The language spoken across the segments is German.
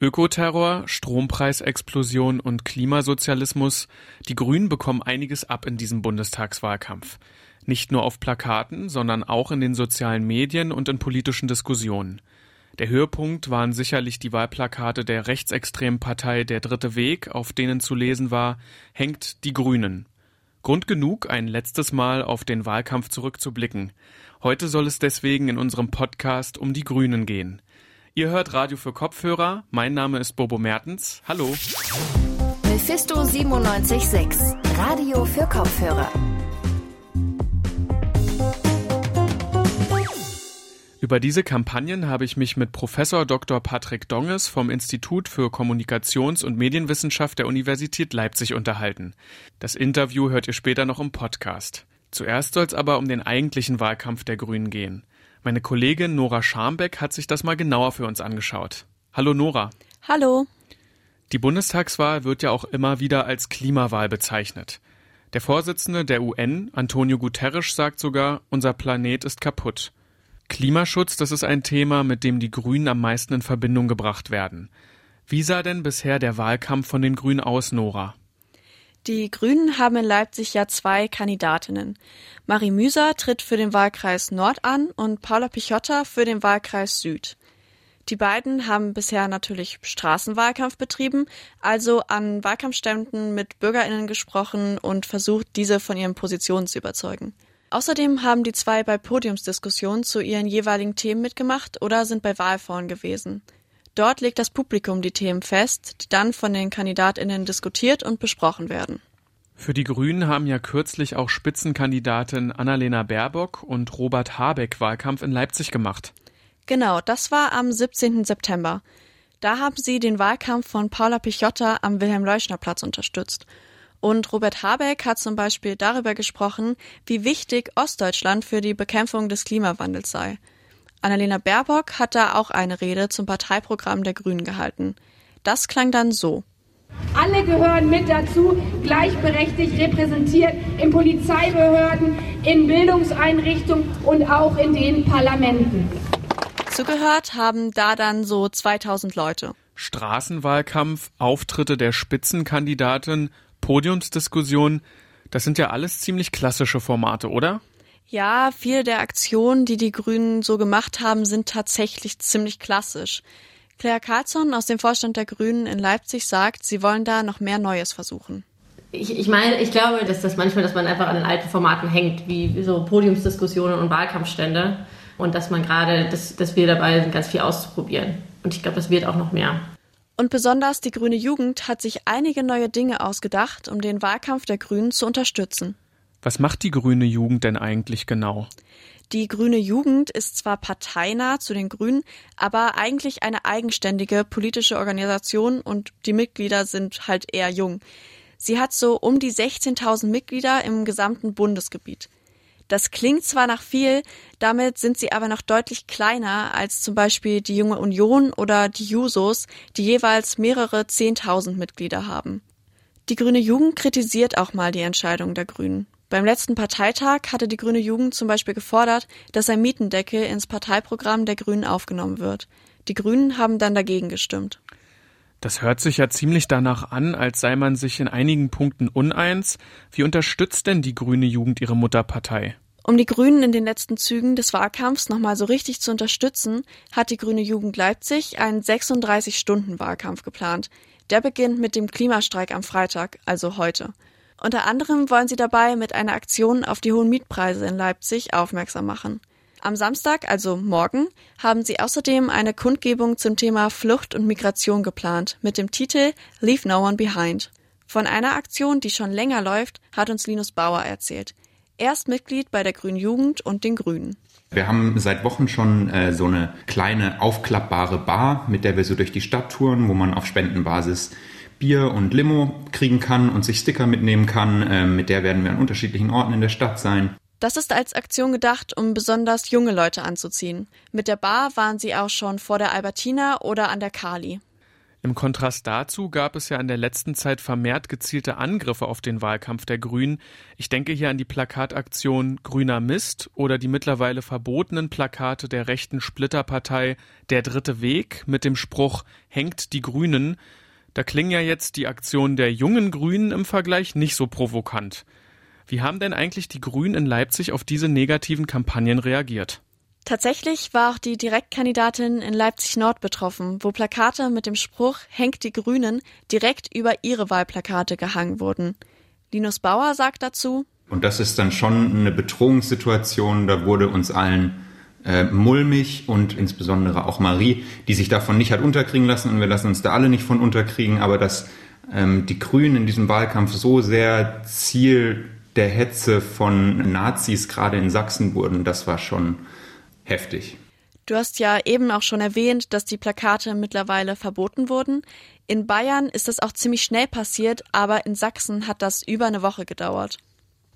Ökoterror, Strompreisexplosion und Klimasozialismus. Die Grünen bekommen einiges ab in diesem Bundestagswahlkampf. Nicht nur auf Plakaten, sondern auch in den sozialen Medien und in politischen Diskussionen. Der Höhepunkt waren sicherlich die Wahlplakate der rechtsextremen Partei Der Dritte Weg, auf denen zu lesen war, hängt die Grünen. Grund genug, ein letztes Mal auf den Wahlkampf zurückzublicken. Heute soll es deswegen in unserem Podcast um die Grünen gehen. Ihr hört Radio für Kopfhörer. Mein Name ist Bobo Mertens. Hallo. Mephisto 976. Radio für Kopfhörer. Über diese Kampagnen habe ich mich mit Professor Dr. Patrick Donges vom Institut für Kommunikations- und Medienwissenschaft der Universität Leipzig unterhalten. Das Interview hört ihr später noch im Podcast. Zuerst soll es aber um den eigentlichen Wahlkampf der Grünen gehen. Meine Kollegin Nora Scharmbeck hat sich das mal genauer für uns angeschaut. Hallo Nora. Hallo. Die Bundestagswahl wird ja auch immer wieder als Klimawahl bezeichnet. Der Vorsitzende der UN, Antonio Guterres, sagt sogar, unser Planet ist kaputt. Klimaschutz, das ist ein Thema, mit dem die Grünen am meisten in Verbindung gebracht werden. Wie sah denn bisher der Wahlkampf von den Grünen aus, Nora? Die Grünen haben in Leipzig ja zwei Kandidatinnen. Marie Müser tritt für den Wahlkreis Nord an und Paula Pichotta für den Wahlkreis Süd. Die beiden haben bisher natürlich Straßenwahlkampf betrieben, also an Wahlkampfständen mit Bürgerinnen gesprochen und versucht, diese von ihren Positionen zu überzeugen. Außerdem haben die zwei bei Podiumsdiskussionen zu ihren jeweiligen Themen mitgemacht oder sind bei Wahlforen gewesen. Dort legt das Publikum die Themen fest, die dann von den Kandidatinnen diskutiert und besprochen werden. Für die Grünen haben ja kürzlich auch Spitzenkandidatin Annalena Baerbock und Robert Habeck Wahlkampf in Leipzig gemacht. Genau, das war am 17. September. Da haben sie den Wahlkampf von Paula Pichotta am Wilhelm-Leuschner-Platz unterstützt. Und Robert Habeck hat zum Beispiel darüber gesprochen, wie wichtig Ostdeutschland für die Bekämpfung des Klimawandels sei. Annalena Baerbock hat da auch eine Rede zum Parteiprogramm der Grünen gehalten. Das klang dann so. Alle gehören mit dazu, gleichberechtigt repräsentiert in Polizeibehörden, in Bildungseinrichtungen und auch in den Parlamenten. Zugehört haben da dann so 2000 Leute. Straßenwahlkampf, Auftritte der Spitzenkandidatin, Podiumsdiskussion, das sind ja alles ziemlich klassische Formate, oder? Ja, viele der Aktionen, die die Grünen so gemacht haben, sind tatsächlich ziemlich klassisch. Claire Carlsson aus dem Vorstand der Grünen in Leipzig sagt, sie wollen da noch mehr Neues versuchen. Ich, ich meine, ich glaube, dass das manchmal, dass man einfach an den alten Formaten hängt, wie so Podiumsdiskussionen und Wahlkampfstände. Und dass man gerade, dass, dass wir dabei sind, ganz viel auszuprobieren. Und ich glaube, das wird auch noch mehr. Und besonders die grüne Jugend hat sich einige neue Dinge ausgedacht, um den Wahlkampf der Grünen zu unterstützen. Was macht die grüne Jugend denn eigentlich genau? Die grüne Jugend ist zwar parteinah zu den Grünen, aber eigentlich eine eigenständige politische Organisation und die Mitglieder sind halt eher jung. Sie hat so um die 16.000 Mitglieder im gesamten Bundesgebiet. Das klingt zwar nach viel, damit sind sie aber noch deutlich kleiner als zum Beispiel die Junge Union oder die Jusos, die jeweils mehrere 10.000 Mitglieder haben. Die Grüne Jugend kritisiert auch mal die Entscheidung der Grünen. Beim letzten Parteitag hatte die Grüne Jugend zum Beispiel gefordert, dass ein Mietendeckel ins Parteiprogramm der Grünen aufgenommen wird. Die Grünen haben dann dagegen gestimmt. Das hört sich ja ziemlich danach an, als sei man sich in einigen Punkten uneins. Wie unterstützt denn die Grüne Jugend ihre Mutterpartei? Um die Grünen in den letzten Zügen des Wahlkampfs nochmal so richtig zu unterstützen, hat die Grüne Jugend Leipzig einen 36-Stunden-Wahlkampf geplant. Der beginnt mit dem Klimastreik am Freitag, also heute. Unter anderem wollen sie dabei mit einer Aktion auf die hohen Mietpreise in Leipzig aufmerksam machen. Am Samstag, also morgen, haben sie außerdem eine Kundgebung zum Thema Flucht und Migration geplant mit dem Titel Leave No One Behind. Von einer Aktion, die schon länger läuft, hat uns Linus Bauer erzählt. Er ist Mitglied bei der Grünen Jugend und den Grünen. Wir haben seit Wochen schon äh, so eine kleine aufklappbare Bar, mit der wir so durch die Stadt touren, wo man auf Spendenbasis Bier und Limo kriegen kann und sich Sticker mitnehmen kann. Ähm, mit der werden wir an unterschiedlichen Orten in der Stadt sein. Das ist als Aktion gedacht, um besonders junge Leute anzuziehen. Mit der Bar waren sie auch schon vor der Albertina oder an der Kali. Im Kontrast dazu gab es ja in der letzten Zeit vermehrt gezielte Angriffe auf den Wahlkampf der Grünen. Ich denke hier an die Plakataktion Grüner Mist oder die mittlerweile verbotenen Plakate der rechten Splitterpartei Der dritte Weg mit dem Spruch Hängt die Grünen. Da klingen ja jetzt die Aktionen der jungen Grünen im Vergleich nicht so provokant. Wie haben denn eigentlich die Grünen in Leipzig auf diese negativen Kampagnen reagiert? Tatsächlich war auch die Direktkandidatin in Leipzig Nord betroffen, wo Plakate mit dem Spruch Hängt die Grünen direkt über ihre Wahlplakate gehangen wurden. Linus Bauer sagt dazu, und das ist dann schon eine Bedrohungssituation, da wurde uns allen äh, mulmig und insbesondere auch Marie, die sich davon nicht hat unterkriegen lassen und wir lassen uns da alle nicht von unterkriegen, aber dass ähm, die Grünen in diesem Wahlkampf so sehr Ziel der Hetze von Nazis gerade in Sachsen wurden, das war schon heftig. Du hast ja eben auch schon erwähnt, dass die Plakate mittlerweile verboten wurden. In Bayern ist das auch ziemlich schnell passiert, aber in Sachsen hat das über eine Woche gedauert.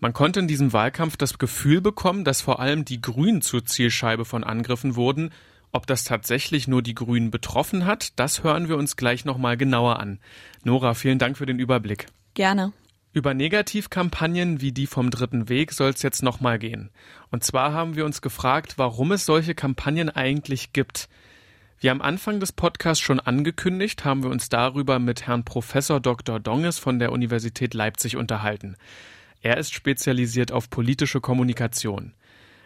Man konnte in diesem Wahlkampf das Gefühl bekommen, dass vor allem die Grünen zur Zielscheibe von Angriffen wurden. Ob das tatsächlich nur die Grünen betroffen hat, das hören wir uns gleich nochmal genauer an. Nora, vielen Dank für den Überblick. Gerne. Über Negativkampagnen wie die vom Dritten Weg soll es jetzt nochmal gehen. Und zwar haben wir uns gefragt, warum es solche Kampagnen eigentlich gibt. Wie am Anfang des Podcasts schon angekündigt, haben wir uns darüber mit Herrn Professor Dr. Donges von der Universität Leipzig unterhalten. Er ist spezialisiert auf politische Kommunikation.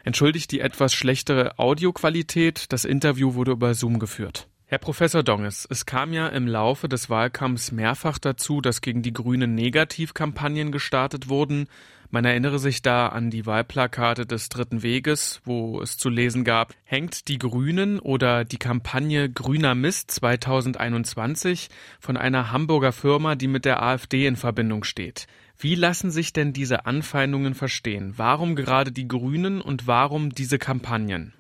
Entschuldigt die etwas schlechtere Audioqualität, das Interview wurde über Zoom geführt. Herr Professor Donges, es kam ja im Laufe des Wahlkampfs mehrfach dazu, dass gegen die Grünen Negativkampagnen gestartet wurden. Man erinnere sich da an die Wahlplakate des Dritten Weges, wo es zu lesen gab, hängt die Grünen oder die Kampagne Grüner Mist 2021 von einer Hamburger Firma, die mit der AfD in Verbindung steht. Wie lassen sich denn diese Anfeindungen verstehen? Warum gerade die Grünen und warum diese Kampagnen?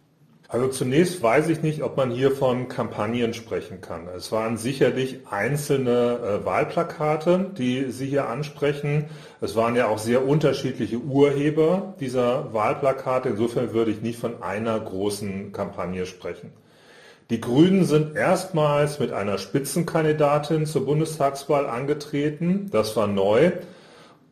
Also zunächst weiß ich nicht, ob man hier von Kampagnen sprechen kann. Es waren sicherlich einzelne äh, Wahlplakate, die Sie hier ansprechen. Es waren ja auch sehr unterschiedliche Urheber dieser Wahlplakate. Insofern würde ich nicht von einer großen Kampagne sprechen. Die Grünen sind erstmals mit einer Spitzenkandidatin zur Bundestagswahl angetreten. Das war neu.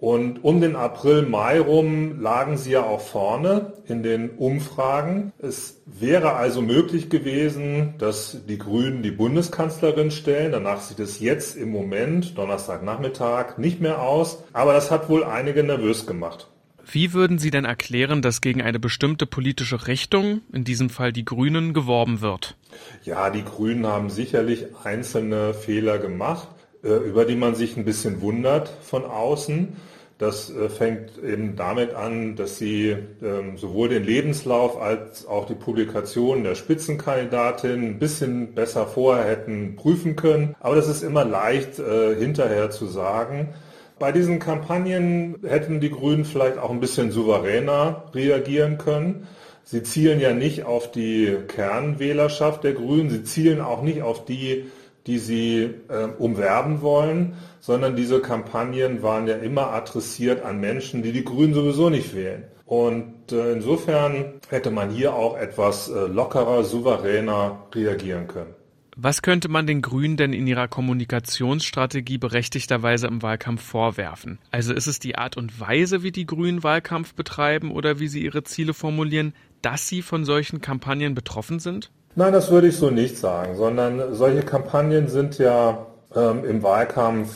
Und um den April, Mai rum lagen sie ja auch vorne in den Umfragen. Es wäre also möglich gewesen, dass die Grünen die Bundeskanzlerin stellen. Danach sieht es jetzt im Moment, Donnerstagnachmittag, nicht mehr aus. Aber das hat wohl einige nervös gemacht. Wie würden Sie denn erklären, dass gegen eine bestimmte politische Richtung, in diesem Fall die Grünen, geworben wird? Ja, die Grünen haben sicherlich einzelne Fehler gemacht, äh, über die man sich ein bisschen wundert von außen. Das äh, fängt eben damit an, dass sie ähm, sowohl den Lebenslauf als auch die Publikation der Spitzenkandidatin ein bisschen besser vorher hätten prüfen können. Aber das ist immer leicht äh, hinterher zu sagen. Bei diesen Kampagnen hätten die Grünen vielleicht auch ein bisschen souveräner reagieren können. Sie zielen ja nicht auf die Kernwählerschaft der Grünen, sie zielen auch nicht auf die, die sie äh, umwerben wollen, sondern diese Kampagnen waren ja immer adressiert an Menschen, die die Grünen sowieso nicht wählen. Und äh, insofern hätte man hier auch etwas äh, lockerer, souveräner reagieren können. Was könnte man den Grünen denn in ihrer Kommunikationsstrategie berechtigterweise im Wahlkampf vorwerfen? Also ist es die Art und Weise, wie die Grünen Wahlkampf betreiben oder wie sie ihre Ziele formulieren, dass sie von solchen Kampagnen betroffen sind? Nein, das würde ich so nicht sagen, sondern solche Kampagnen sind ja ähm, im Wahlkampf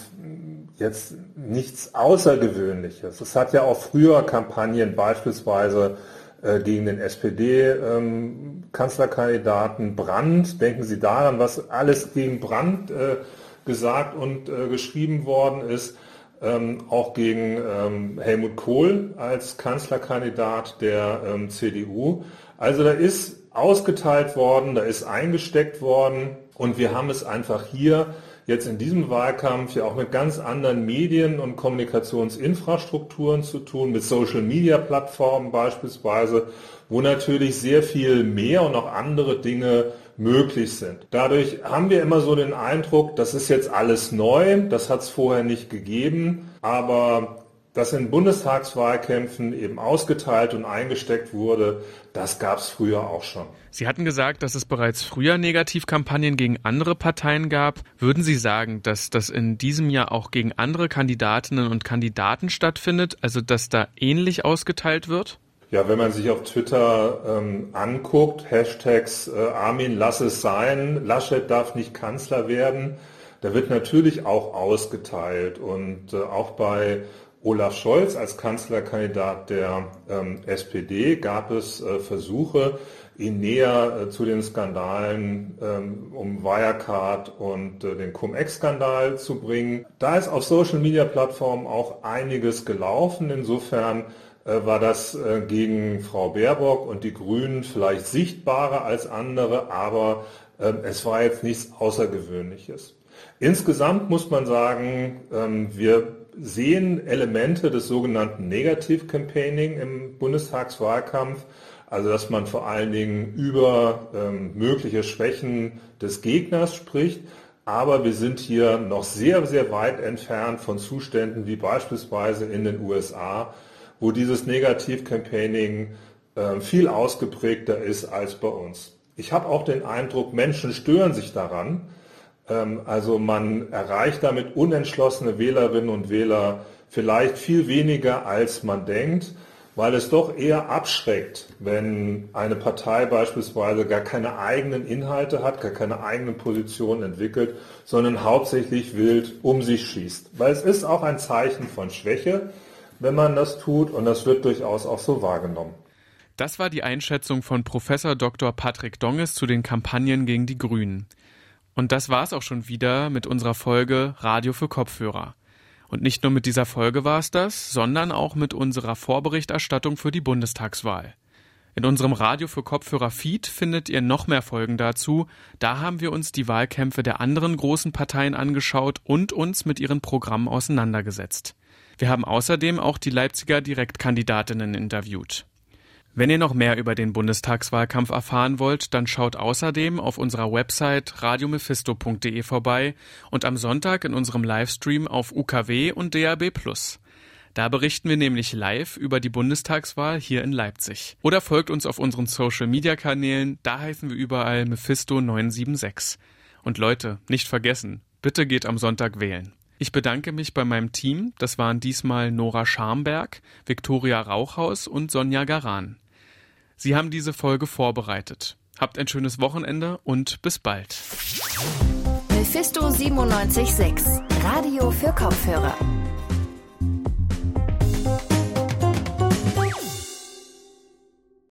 jetzt nichts Außergewöhnliches. Es hat ja auch früher Kampagnen beispielsweise äh, gegen den SPD-Kanzlerkandidaten ähm, Brandt. Denken Sie daran, was alles gegen Brandt äh, gesagt und äh, geschrieben worden ist. Ähm, auch gegen ähm, Helmut Kohl als Kanzlerkandidat der ähm, CDU. Also da ist ausgeteilt worden, da ist eingesteckt worden und wir haben es einfach hier jetzt in diesem Wahlkampf ja auch mit ganz anderen Medien- und Kommunikationsinfrastrukturen zu tun, mit Social-Media-Plattformen beispielsweise, wo natürlich sehr viel mehr und auch andere Dinge möglich sind. Dadurch haben wir immer so den Eindruck, das ist jetzt alles neu, das hat es vorher nicht gegeben, aber dass in Bundestagswahlkämpfen eben ausgeteilt und eingesteckt wurde, das gab es früher auch schon. Sie hatten gesagt, dass es bereits früher Negativkampagnen gegen andere Parteien gab. Würden Sie sagen, dass das in diesem Jahr auch gegen andere Kandidatinnen und Kandidaten stattfindet, also dass da ähnlich ausgeteilt wird? Ja, wenn man sich auf Twitter ähm, anguckt, Hashtags äh, Armin lass es sein, Laschet darf nicht Kanzler werden, da wird natürlich auch ausgeteilt und äh, auch bei Olaf Scholz als Kanzlerkandidat der ähm, SPD gab es äh, Versuche, ihn näher äh, zu den Skandalen ähm, um Wirecard und äh, den Cum-Ex-Skandal zu bringen. Da ist auf Social-Media-Plattformen auch einiges gelaufen. Insofern äh, war das äh, gegen Frau Baerbock und die Grünen vielleicht sichtbarer als andere, aber ähm, es war jetzt nichts Außergewöhnliches. Insgesamt muss man sagen, ähm, wir sehen Elemente des sogenannten Negativ-Campaigning im Bundestagswahlkampf, also dass man vor allen Dingen über ähm, mögliche Schwächen des Gegners spricht. Aber wir sind hier noch sehr, sehr weit entfernt von Zuständen wie beispielsweise in den USA, wo dieses Negativ-Campaigning äh, viel ausgeprägter ist als bei uns. Ich habe auch den Eindruck, Menschen stören sich daran, also man erreicht damit unentschlossene Wählerinnen und Wähler vielleicht viel weniger, als man denkt, weil es doch eher abschreckt, wenn eine Partei beispielsweise gar keine eigenen Inhalte hat, gar keine eigenen Positionen entwickelt, sondern hauptsächlich wild um sich schießt. Weil es ist auch ein Zeichen von Schwäche, wenn man das tut und das wird durchaus auch so wahrgenommen. Das war die Einschätzung von Professor Dr. Patrick Donges zu den Kampagnen gegen die Grünen. Und das war's auch schon wieder mit unserer Folge Radio für Kopfhörer. Und nicht nur mit dieser Folge war es das, sondern auch mit unserer Vorberichterstattung für die Bundestagswahl. In unserem Radio für Kopfhörer Feed findet ihr noch mehr Folgen dazu. Da haben wir uns die Wahlkämpfe der anderen großen Parteien angeschaut und uns mit ihren Programmen auseinandergesetzt. Wir haben außerdem auch die Leipziger Direktkandidatinnen interviewt. Wenn ihr noch mehr über den Bundestagswahlkampf erfahren wollt, dann schaut außerdem auf unserer Website radiomephisto.de vorbei und am Sonntag in unserem Livestream auf UKW und DAB+. Da berichten wir nämlich live über die Bundestagswahl hier in Leipzig. Oder folgt uns auf unseren Social Media Kanälen, da heißen wir überall Mephisto 976. Und Leute, nicht vergessen, bitte geht am Sonntag wählen. Ich bedanke mich bei meinem Team, das waren diesmal Nora Scharmberg, Viktoria Rauchhaus und Sonja Garan. Sie haben diese Folge vorbereitet. Habt ein schönes Wochenende und bis bald. Mephisto 976, Radio für Kopfhörer.